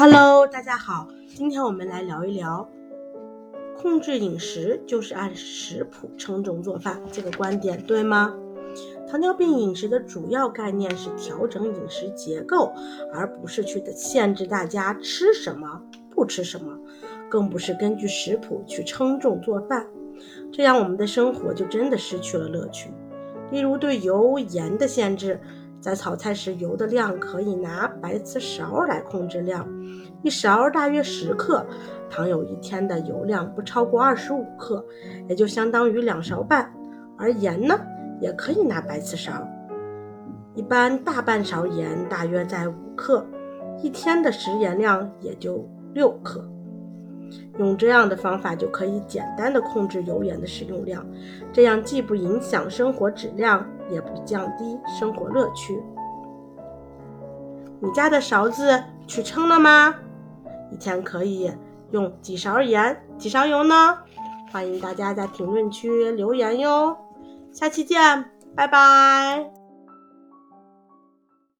Hello，大家好，今天我们来聊一聊控制饮食就是按食谱称重做饭这个观点对吗？糖尿病饮食的主要概念是调整饮食结构，而不是去限制大家吃什么不吃什么，更不是根据食谱去称重做饭，这样我们的生活就真的失去了乐趣。例如对油盐的限制。在炒菜时，油的量可以拿白瓷勺来控制量，一勺大约十克。糖有一天的油量不超过二十五克，也就相当于两勺半。而盐呢，也可以拿白瓷勺，一般大半勺盐大约在五克，一天的食盐量也就六克。用这样的方法就可以简单的控制油盐的使用量，这样既不影响生活质量，也不降低生活乐趣。你家的勺子去称了吗？一天可以用几勺盐、几勺油呢？欢迎大家在评论区留言哟。下期见，拜拜。